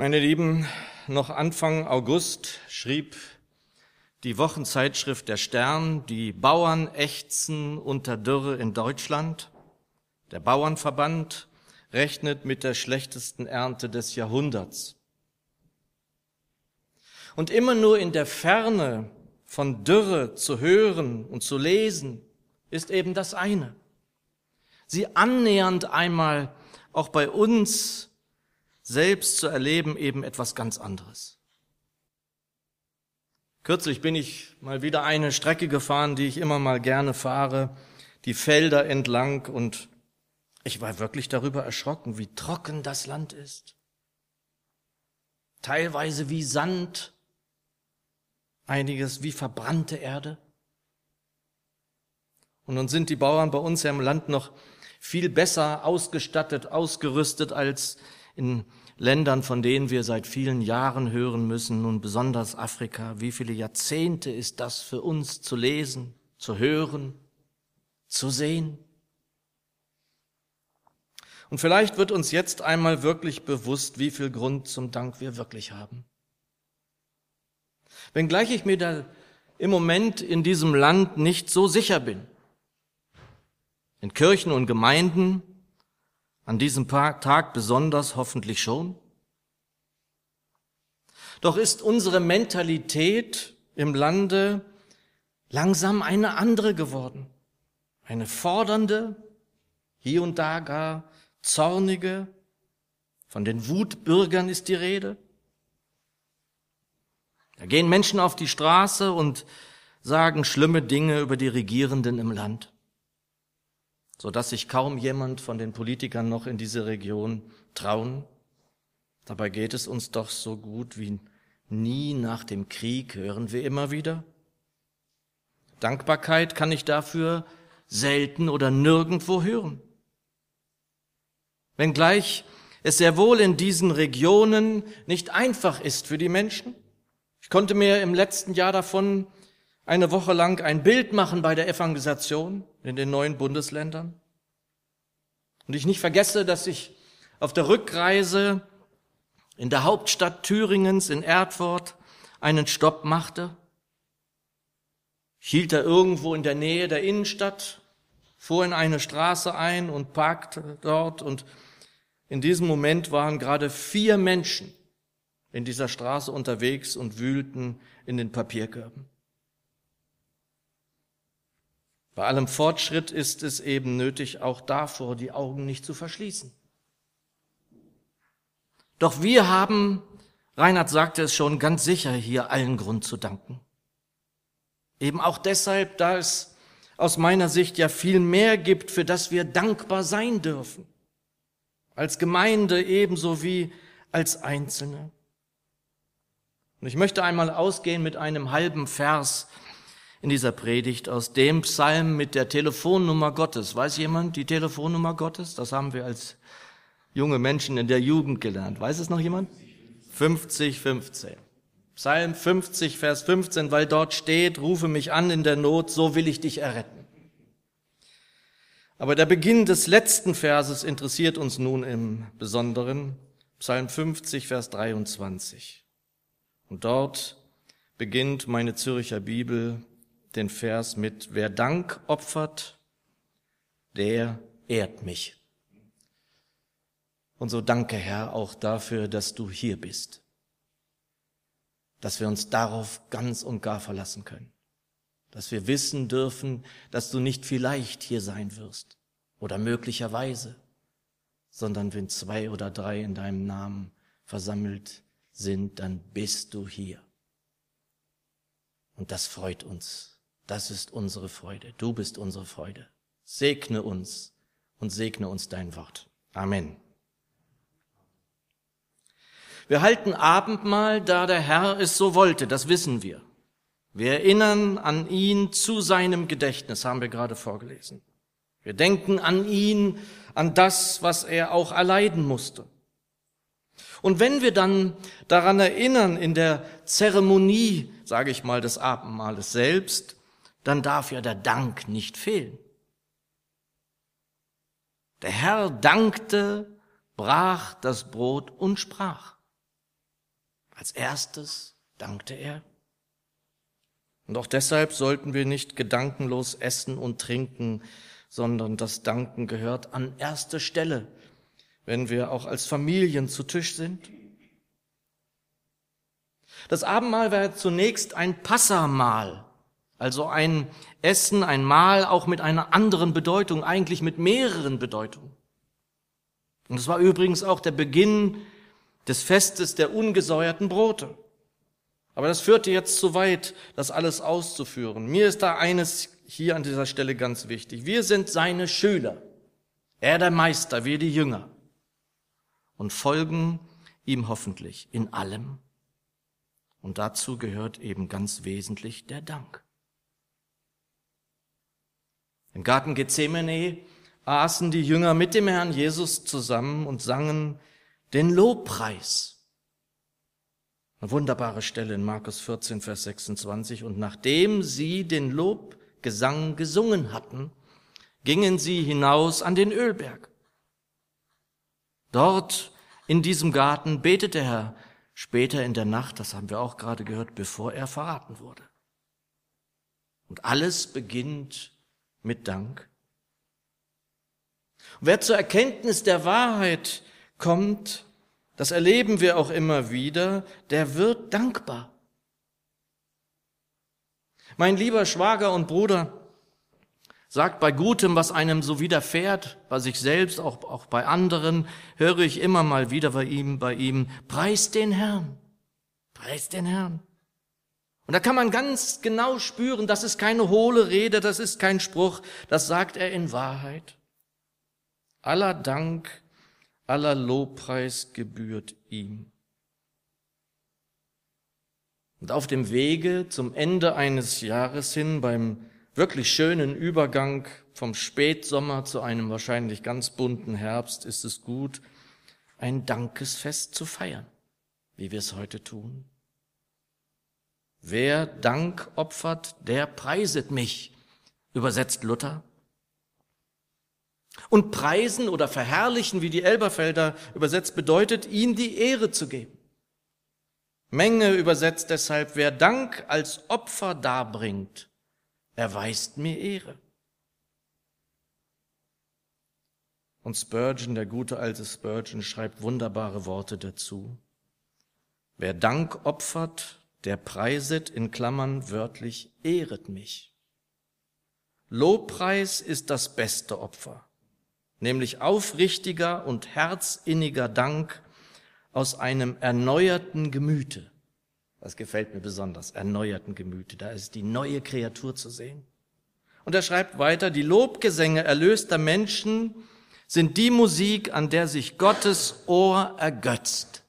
Meine Lieben, noch Anfang August schrieb die Wochenzeitschrift Der Stern, die Bauern ächzen unter Dürre in Deutschland. Der Bauernverband rechnet mit der schlechtesten Ernte des Jahrhunderts. Und immer nur in der Ferne von Dürre zu hören und zu lesen, ist eben das eine. Sie annähernd einmal auch bei uns selbst zu erleben, eben etwas ganz anderes. Kürzlich bin ich mal wieder eine Strecke gefahren, die ich immer mal gerne fahre, die Felder entlang und ich war wirklich darüber erschrocken, wie trocken das Land ist. Teilweise wie Sand, einiges wie verbrannte Erde. Und nun sind die Bauern bei uns ja im Land noch viel besser ausgestattet, ausgerüstet als in Ländern, von denen wir seit vielen Jahren hören müssen, nun besonders Afrika. Wie viele Jahrzehnte ist das für uns zu lesen, zu hören, zu sehen? Und vielleicht wird uns jetzt einmal wirklich bewusst, wie viel Grund zum Dank wir wirklich haben. Wenngleich ich mir da im Moment in diesem Land nicht so sicher bin. In Kirchen und Gemeinden an diesem Tag besonders hoffentlich schon. Doch ist unsere Mentalität im Lande langsam eine andere geworden. Eine fordernde, hier und da gar Zornige, von den Wutbürgern ist die Rede. Da gehen Menschen auf die Straße und sagen schlimme Dinge über die Regierenden im Land, so dass sich kaum jemand von den Politikern noch in diese Region trauen. Dabei geht es uns doch so gut wie nie nach dem Krieg, hören wir immer wieder. Dankbarkeit kann ich dafür selten oder nirgendwo hören wenngleich es sehr wohl in diesen Regionen nicht einfach ist für die Menschen. Ich konnte mir im letzten Jahr davon eine Woche lang ein Bild machen bei der Evangelisation in den neuen Bundesländern. Und ich nicht vergesse, dass ich auf der Rückreise in der Hauptstadt Thüringens in Erdfurt einen Stopp machte. Ich hielt da irgendwo in der Nähe der Innenstadt, fuhr in eine Straße ein und parkte dort und in diesem Moment waren gerade vier Menschen in dieser Straße unterwegs und wühlten in den Papierkörben. Bei allem Fortschritt ist es eben nötig, auch davor die Augen nicht zu verschließen. Doch wir haben, Reinhard sagte es schon, ganz sicher hier allen Grund zu danken. Eben auch deshalb, da es aus meiner Sicht ja viel mehr gibt, für das wir dankbar sein dürfen als Gemeinde ebenso wie als Einzelne. Und ich möchte einmal ausgehen mit einem halben Vers in dieser Predigt aus dem Psalm mit der Telefonnummer Gottes. Weiß jemand die Telefonnummer Gottes? Das haben wir als junge Menschen in der Jugend gelernt. Weiß es noch jemand? 50, 15. Psalm 50, Vers 15, weil dort steht, rufe mich an in der Not, so will ich dich erretten. Aber der Beginn des letzten Verses interessiert uns nun im Besonderen. Psalm 50, Vers 23. Und dort beginnt meine Zürcher Bibel den Vers mit, wer Dank opfert, der ehrt mich. Und so danke, Herr, auch dafür, dass du hier bist, dass wir uns darauf ganz und gar verlassen können dass wir wissen dürfen, dass du nicht vielleicht hier sein wirst oder möglicherweise, sondern wenn zwei oder drei in deinem Namen versammelt sind, dann bist du hier. Und das freut uns. Das ist unsere Freude. Du bist unsere Freude. Segne uns und segne uns dein Wort. Amen. Wir halten Abendmahl, da der Herr es so wollte, das wissen wir. Wir erinnern an ihn zu seinem Gedächtnis, haben wir gerade vorgelesen. Wir denken an ihn, an das, was er auch erleiden musste. Und wenn wir dann daran erinnern in der Zeremonie, sage ich mal, des Abendmahles selbst, dann darf ja der Dank nicht fehlen. Der Herr dankte, brach das Brot und sprach. Als erstes dankte er. Und auch deshalb sollten wir nicht gedankenlos essen und trinken, sondern das Danken gehört an erste Stelle, wenn wir auch als Familien zu Tisch sind. Das Abendmahl war zunächst ein Passamahl, also ein Essen, ein Mahl auch mit einer anderen Bedeutung, eigentlich mit mehreren Bedeutungen. Und es war übrigens auch der Beginn des Festes der ungesäuerten Brote. Aber das führte jetzt zu weit, das alles auszuführen. Mir ist da eines hier an dieser Stelle ganz wichtig. Wir sind seine Schüler. Er der Meister, wir die Jünger. Und folgen ihm hoffentlich in allem. Und dazu gehört eben ganz wesentlich der Dank. Im Garten Gethsemane aßen die Jünger mit dem Herrn Jesus zusammen und sangen den Lobpreis. Eine wunderbare Stelle in Markus 14, Vers 26. Und nachdem sie den Lobgesang gesungen hatten, gingen sie hinaus an den Ölberg. Dort in diesem Garten betete er später in der Nacht, das haben wir auch gerade gehört, bevor er verraten wurde. Und alles beginnt mit Dank. Und wer zur Erkenntnis der Wahrheit kommt, das erleben wir auch immer wieder, der wird dankbar. Mein lieber Schwager und Bruder sagt bei Gutem, was einem so widerfährt, bei sich selbst, auch, auch bei anderen, höre ich immer mal wieder bei ihm, bei ihm, preis den Herrn, preis den Herrn. Und da kann man ganz genau spüren, das ist keine hohle Rede, das ist kein Spruch, das sagt er in Wahrheit. Aller Dank aller Lobpreis gebührt ihm. Und auf dem Wege zum Ende eines Jahres hin, beim wirklich schönen Übergang vom Spätsommer zu einem wahrscheinlich ganz bunten Herbst, ist es gut, ein Dankesfest zu feiern, wie wir es heute tun. Wer Dank opfert, der preiset mich, übersetzt Luther. Und preisen oder verherrlichen, wie die Elberfelder übersetzt, bedeutet, ihm die Ehre zu geben. Menge übersetzt deshalb, wer Dank als Opfer darbringt, erweist mir Ehre. Und Spurgeon, der gute alte Spurgeon, schreibt wunderbare Worte dazu. Wer Dank opfert, der preiset in Klammern wörtlich ehret mich. Lobpreis ist das beste Opfer nämlich aufrichtiger und herzinniger Dank aus einem erneuerten Gemüte. Das gefällt mir besonders, erneuerten Gemüte. Da ist die neue Kreatur zu sehen. Und er schreibt weiter, die Lobgesänge erlöster Menschen sind die Musik, an der sich Gottes Ohr ergötzt.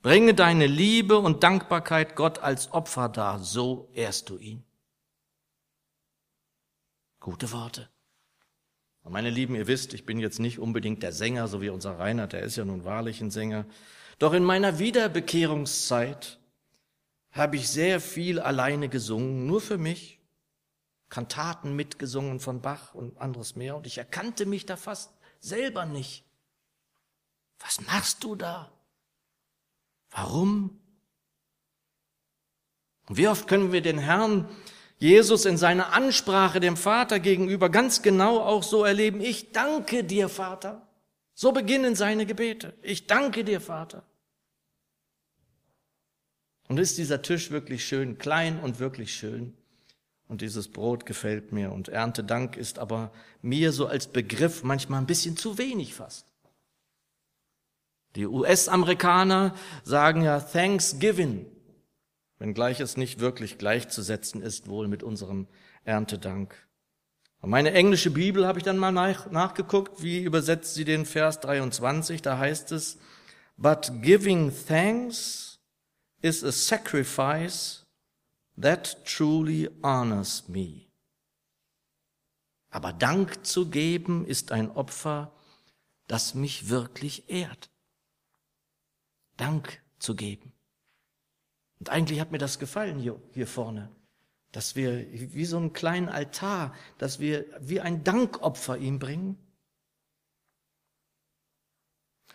Bringe deine Liebe und Dankbarkeit Gott als Opfer dar, so ehrst du ihn. Gute Worte. Und meine Lieben, ihr wisst, ich bin jetzt nicht unbedingt der Sänger, so wie unser Reinhard, der ist ja nun wahrlich ein Sänger. Doch in meiner Wiederbekehrungszeit habe ich sehr viel alleine gesungen, nur für mich. Kantaten mitgesungen von Bach und anderes mehr. Und ich erkannte mich da fast selber nicht. Was machst du da? Warum? Und wie oft können wir den Herrn Jesus in seiner Ansprache dem Vater gegenüber ganz genau auch so erleben, ich danke dir, Vater. So beginnen seine Gebete. Ich danke dir, Vater. Und ist dieser Tisch wirklich schön, klein und wirklich schön? Und dieses Brot gefällt mir und Erntedank ist aber mir so als Begriff manchmal ein bisschen zu wenig fast. Die US-Amerikaner sagen ja Thanksgiving wenngleich es nicht wirklich gleichzusetzen ist wohl mit unserem Erntedank. Und meine englische Bibel habe ich dann mal nach, nachgeguckt, wie übersetzt sie den Vers 23, da heißt es, But giving thanks is a sacrifice that truly honors me. Aber Dank zu geben ist ein Opfer, das mich wirklich ehrt. Dank zu geben. Und eigentlich hat mir das gefallen hier, hier vorne, dass wir wie so einen kleinen Altar, dass wir wie ein Dankopfer ihm bringen.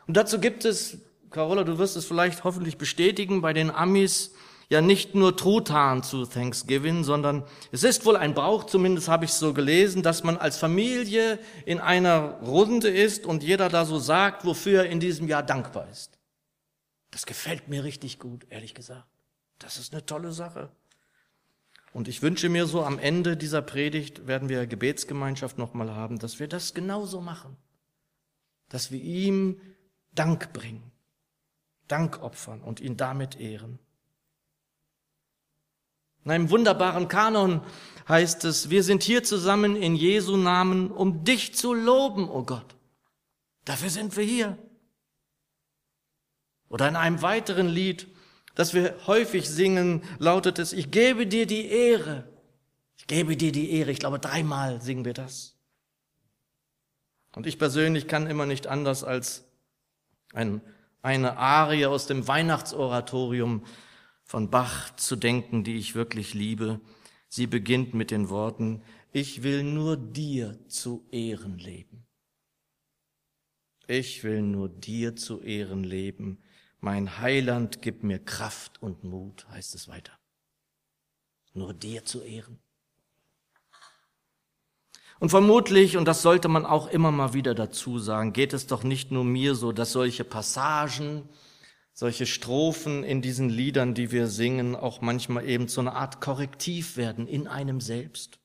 Und dazu gibt es Carola, du wirst es vielleicht hoffentlich bestätigen, bei den Amis ja nicht nur Truthahn zu Thanksgiving, sondern es ist wohl ein Brauch, zumindest habe ich es so gelesen, dass man als Familie in einer Runde ist und jeder da so sagt, wofür er in diesem Jahr dankbar ist. Das gefällt mir richtig gut, ehrlich gesagt. Das ist eine tolle Sache. Und ich wünsche mir so am Ende dieser Predigt werden wir Gebetsgemeinschaft nochmal haben, dass wir das genauso machen. Dass wir ihm Dank bringen, Dank opfern und ihn damit ehren. In einem wunderbaren Kanon heißt es, wir sind hier zusammen in Jesu Namen, um dich zu loben, o oh Gott. Dafür sind wir hier. Oder in einem weiteren Lied, das wir häufig singen, lautet es, ich gebe dir die Ehre. Ich gebe dir die Ehre. Ich glaube, dreimal singen wir das. Und ich persönlich kann immer nicht anders als ein, eine Arie aus dem Weihnachtsoratorium von Bach zu denken, die ich wirklich liebe. Sie beginnt mit den Worten, ich will nur dir zu Ehren leben. Ich will nur dir zu Ehren leben. Mein Heiland gib mir Kraft und Mut, heißt es weiter. Nur dir zu Ehren. Und vermutlich, und das sollte man auch immer mal wieder dazu sagen, geht es doch nicht nur mir so, dass solche Passagen, solche Strophen in diesen Liedern, die wir singen, auch manchmal eben zu einer Art Korrektiv werden in einem selbst.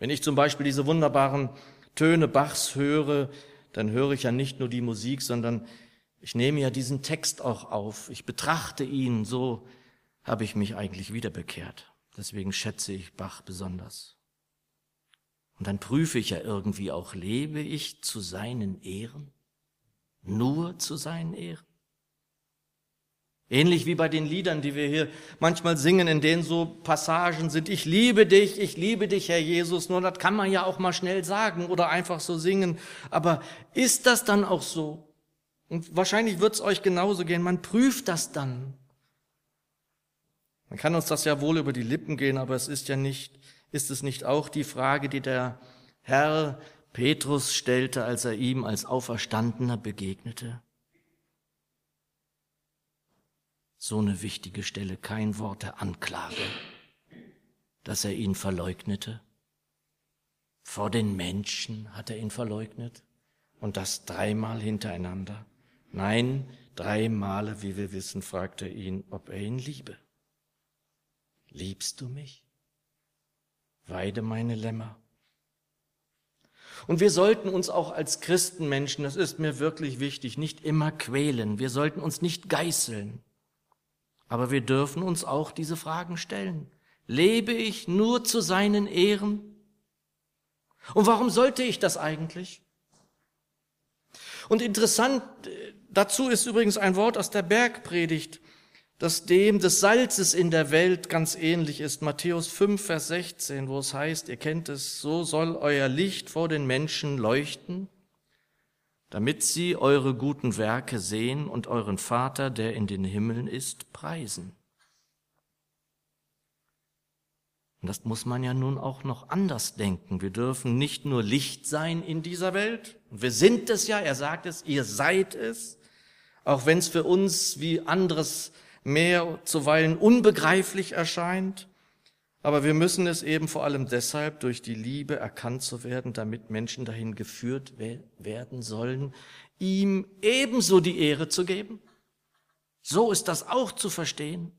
Wenn ich zum Beispiel diese wunderbaren Töne Bachs höre, dann höre ich ja nicht nur die Musik, sondern ich nehme ja diesen Text auch auf. Ich betrachte ihn, so habe ich mich eigentlich wieder bekehrt. Deswegen schätze ich Bach besonders. Und dann prüfe ich ja irgendwie auch, lebe ich zu seinen Ehren? Nur zu seinen Ehren. Ähnlich wie bei den Liedern, die wir hier manchmal singen, in denen so Passagen sind, ich liebe dich, ich liebe dich, Herr Jesus. Nur das kann man ja auch mal schnell sagen oder einfach so singen. Aber ist das dann auch so? Und wahrscheinlich wird es euch genauso gehen. Man prüft das dann. Man kann uns das ja wohl über die Lippen gehen, aber es ist ja nicht, ist es nicht auch die Frage, die der Herr Petrus stellte, als er ihm als Auferstandener begegnete. So eine wichtige Stelle, kein Wort der Anklage, dass er ihn verleugnete. Vor den Menschen hat er ihn verleugnet und das dreimal hintereinander. Nein, drei Male, wie wir wissen, fragte er ihn, ob er ihn liebe. Liebst du mich? Weide meine Lämmer. Und wir sollten uns auch als Christenmenschen, das ist mir wirklich wichtig, nicht immer quälen. Wir sollten uns nicht geißeln. Aber wir dürfen uns auch diese Fragen stellen. Lebe ich nur zu seinen Ehren? Und warum sollte ich das eigentlich? Und interessant äh, dazu ist übrigens ein Wort aus der Bergpredigt das dem des Salzes in der Welt ganz ähnlich ist. Matthäus 5, Vers 16, wo es heißt, ihr kennt es, so soll euer Licht vor den Menschen leuchten, damit sie eure guten Werke sehen und euren Vater, der in den Himmeln ist, preisen. Und das muss man ja nun auch noch anders denken. Wir dürfen nicht nur Licht sein in dieser Welt. Wir sind es ja, er sagt es, ihr seid es. Auch wenn es für uns wie anderes mehr zuweilen unbegreiflich erscheint. Aber wir müssen es eben vor allem deshalb durch die Liebe erkannt zu werden, damit Menschen dahin geführt werden sollen, ihm ebenso die Ehre zu geben. So ist das auch zu verstehen.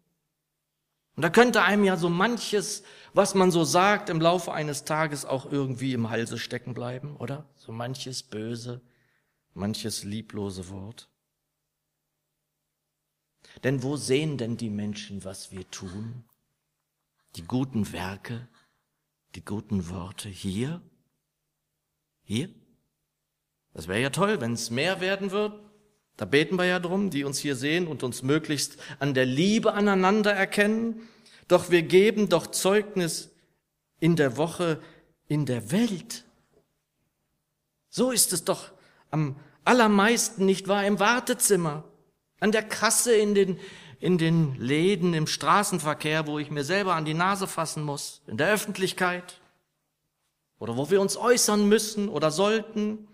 Und da könnte einem ja so manches, was man so sagt, im Laufe eines Tages auch irgendwie im Halse stecken bleiben, oder? So manches böse, manches lieblose Wort. Denn wo sehen denn die Menschen, was wir tun? Die guten Werke, die guten Worte hier? Hier? Das wäre ja toll, wenn es mehr werden wird. Da beten wir ja drum, die uns hier sehen und uns möglichst an der Liebe aneinander erkennen. Doch wir geben doch Zeugnis in der Woche in der Welt. So ist es doch am allermeisten, nicht wahr, im Wartezimmer an der Kasse in den, in den Läden, im Straßenverkehr, wo ich mir selber an die Nase fassen muss, in der Öffentlichkeit oder wo wir uns äußern müssen oder sollten.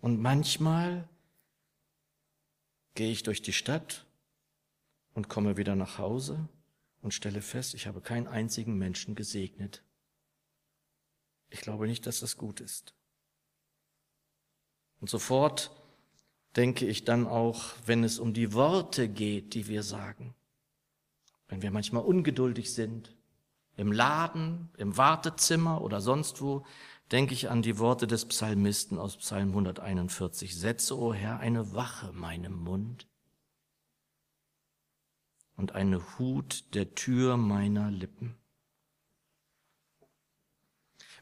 Und manchmal gehe ich durch die Stadt und komme wieder nach Hause und stelle fest, ich habe keinen einzigen Menschen gesegnet. Ich glaube nicht, dass das gut ist. Und sofort denke ich dann auch, wenn es um die Worte geht, die wir sagen, wenn wir manchmal ungeduldig sind, im Laden, im Wartezimmer oder sonst wo, denke ich an die Worte des Psalmisten aus Psalm 141. Setze, o oh Herr, eine Wache meinem Mund und eine Hut der Tür meiner Lippen.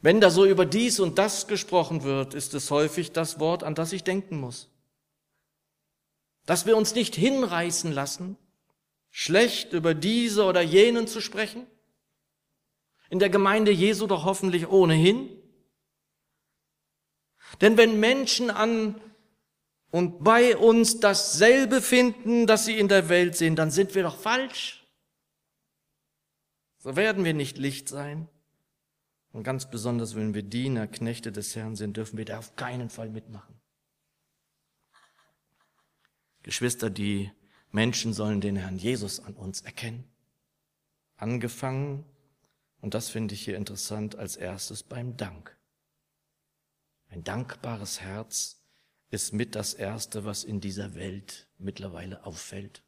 Wenn da so über dies und das gesprochen wird, ist es häufig das Wort, an das ich denken muss. Dass wir uns nicht hinreißen lassen, schlecht über diese oder jenen zu sprechen. In der Gemeinde Jesu doch hoffentlich ohnehin. Denn wenn Menschen an und bei uns dasselbe finden, das sie in der Welt sehen, dann sind wir doch falsch. So werden wir nicht Licht sein. Und ganz besonders, wenn wir Diener, Knechte des Herrn sind, dürfen wir da auf keinen Fall mitmachen. Geschwister, die Menschen sollen den Herrn Jesus an uns erkennen. Angefangen, und das finde ich hier interessant, als erstes beim Dank. Ein dankbares Herz ist mit das Erste, was in dieser Welt mittlerweile auffällt.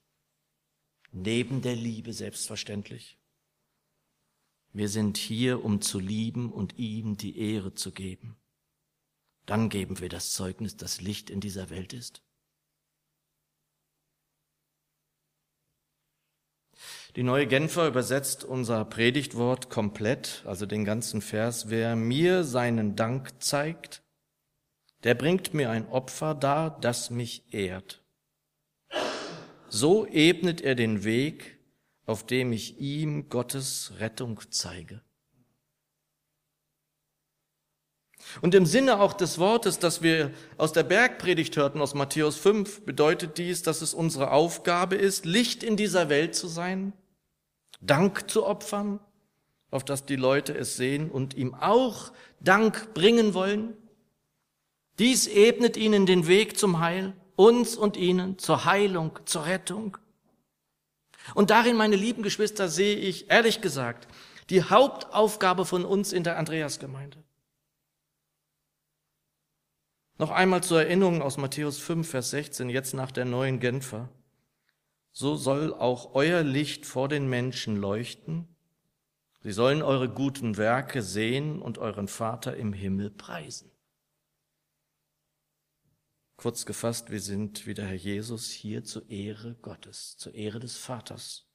Neben der Liebe selbstverständlich. Wir sind hier, um zu lieben und ihm die Ehre zu geben. Dann geben wir das Zeugnis, dass Licht in dieser Welt ist. Die neue Genfer übersetzt unser Predigtwort komplett, also den ganzen Vers. Wer mir seinen Dank zeigt, der bringt mir ein Opfer dar, das mich ehrt. So ebnet er den Weg, auf dem ich ihm Gottes Rettung zeige. Und im Sinne auch des Wortes, das wir aus der Bergpredigt hörten, aus Matthäus 5, bedeutet dies, dass es unsere Aufgabe ist, Licht in dieser Welt zu sein, Dank zu opfern, auf dass die Leute es sehen und ihm auch Dank bringen wollen. Dies ebnet ihnen den Weg zum Heil, uns und ihnen zur Heilung, zur Rettung. Und darin, meine lieben Geschwister, sehe ich, ehrlich gesagt, die Hauptaufgabe von uns in der Andreasgemeinde. Noch einmal zur Erinnerung aus Matthäus 5, Vers 16, jetzt nach der neuen Genfer. So soll auch euer Licht vor den Menschen leuchten. Sie sollen eure guten Werke sehen und euren Vater im Himmel preisen. Kurz gefasst, wir sind wie der Herr Jesus hier zur Ehre Gottes, zur Ehre des Vaters.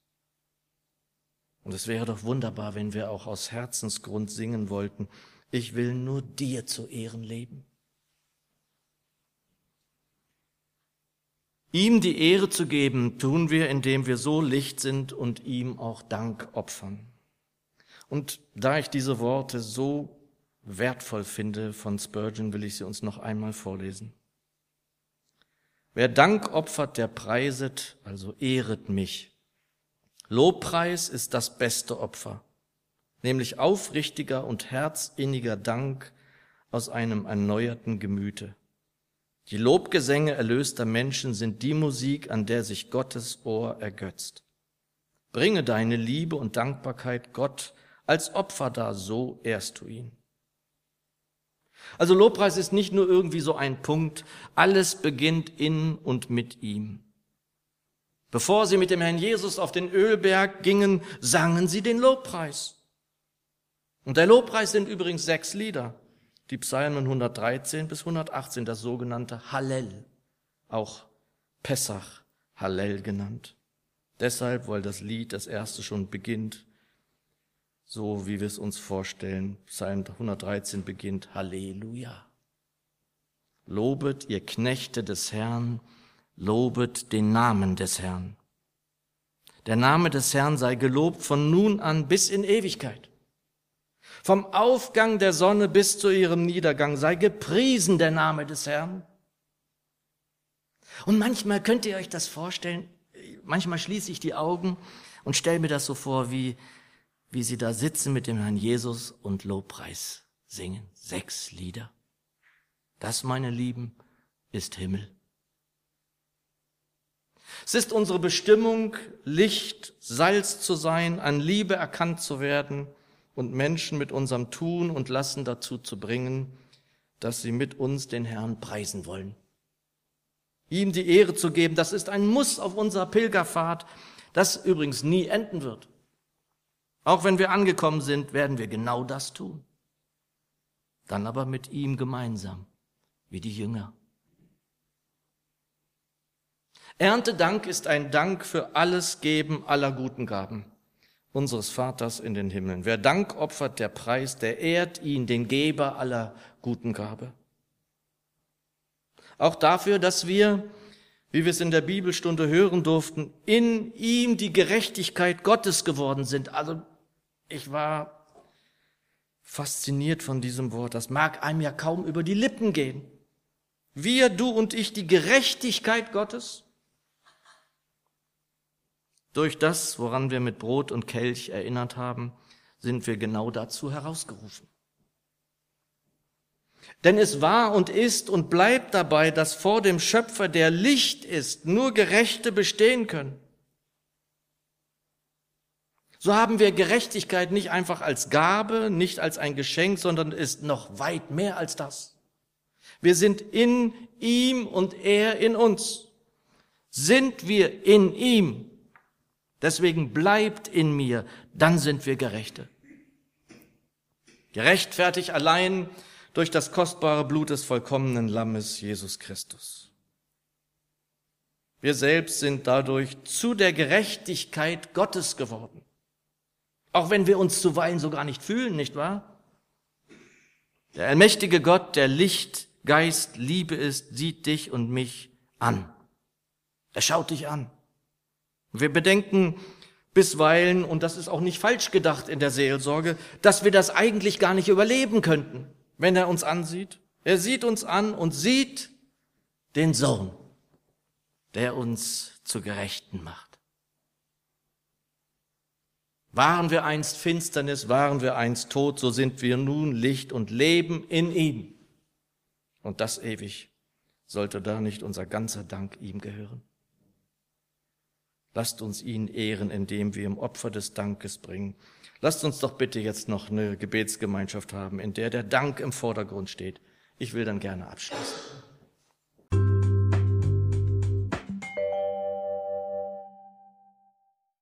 Und es wäre doch wunderbar, wenn wir auch aus Herzensgrund singen wollten, ich will nur dir zu Ehren leben. Ihm die Ehre zu geben, tun wir, indem wir so Licht sind und ihm auch Dank opfern. Und da ich diese Worte so wertvoll finde von Spurgeon, will ich sie uns noch einmal vorlesen. Wer Dank opfert, der preiset, also ehret mich. Lobpreis ist das beste Opfer, nämlich aufrichtiger und herzinniger Dank aus einem erneuerten Gemüte. Die Lobgesänge erlöster Menschen sind die Musik, an der sich Gottes Ohr ergötzt. Bringe deine Liebe und Dankbarkeit Gott als Opfer dar, so ehrst du ihn. Also Lobpreis ist nicht nur irgendwie so ein Punkt, alles beginnt in und mit ihm. Bevor sie mit dem Herrn Jesus auf den Ölberg gingen, sangen sie den Lobpreis. Und der Lobpreis sind übrigens sechs Lieder, die Psalmen 113 bis 118, das sogenannte Hallel, auch Pessach Hallel genannt. Deshalb, weil das Lied, das erste schon beginnt, so wie wir es uns vorstellen. Psalm 113 beginnt Halleluja. Lobet ihr Knechte des Herrn, lobet den Namen des Herrn. Der Name des Herrn sei gelobt von nun an bis in Ewigkeit. Vom Aufgang der Sonne bis zu ihrem Niedergang sei gepriesen der Name des Herrn. Und manchmal könnt ihr euch das vorstellen, manchmal schließe ich die Augen und stelle mir das so vor, wie wie sie da sitzen mit dem Herrn Jesus und Lobpreis singen. Sechs Lieder. Das, meine Lieben, ist Himmel. Es ist unsere Bestimmung, Licht, Salz zu sein, an Liebe erkannt zu werden und Menschen mit unserem Tun und Lassen dazu zu bringen, dass sie mit uns den Herrn preisen wollen. Ihm die Ehre zu geben, das ist ein Muss auf unserer Pilgerfahrt, das übrigens nie enden wird. Auch wenn wir angekommen sind, werden wir genau das tun. Dann aber mit ihm gemeinsam, wie die Jünger. Erntedank ist ein Dank für alles Geben aller guten Gaben unseres Vaters in den Himmeln. Wer Dank opfert, der Preis, der ehrt ihn, den Geber aller guten Gabe. Auch dafür, dass wir, wie wir es in der Bibelstunde hören durften, in ihm die Gerechtigkeit Gottes geworden sind. Also ich war fasziniert von diesem Wort. Das mag einem ja kaum über die Lippen gehen. Wir, du und ich, die Gerechtigkeit Gottes. Durch das, woran wir mit Brot und Kelch erinnert haben, sind wir genau dazu herausgerufen. Denn es war und ist und bleibt dabei, dass vor dem Schöpfer, der Licht ist, nur Gerechte bestehen können. So haben wir Gerechtigkeit nicht einfach als Gabe, nicht als ein Geschenk, sondern ist noch weit mehr als das. Wir sind in ihm und er in uns. Sind wir in ihm, deswegen bleibt in mir, dann sind wir Gerechte. Gerechtfertigt allein durch das kostbare Blut des vollkommenen Lammes Jesus Christus. Wir selbst sind dadurch zu der Gerechtigkeit Gottes geworden. Auch wenn wir uns zuweilen so gar nicht fühlen, nicht wahr? Der allmächtige Gott, der Licht, Geist, Liebe ist, sieht dich und mich an. Er schaut dich an. Wir bedenken bisweilen, und das ist auch nicht falsch gedacht in der Seelsorge, dass wir das eigentlich gar nicht überleben könnten wenn er uns ansieht. Er sieht uns an und sieht den Sohn, der uns zu Gerechten macht. Waren wir einst Finsternis, waren wir einst tot, so sind wir nun Licht und leben in ihm. Und das ewig. Sollte da nicht unser ganzer Dank ihm gehören? Lasst uns ihn ehren, indem wir im Opfer des Dankes bringen. Lasst uns doch bitte jetzt noch eine Gebetsgemeinschaft haben, in der der Dank im Vordergrund steht. Ich will dann gerne abschließen.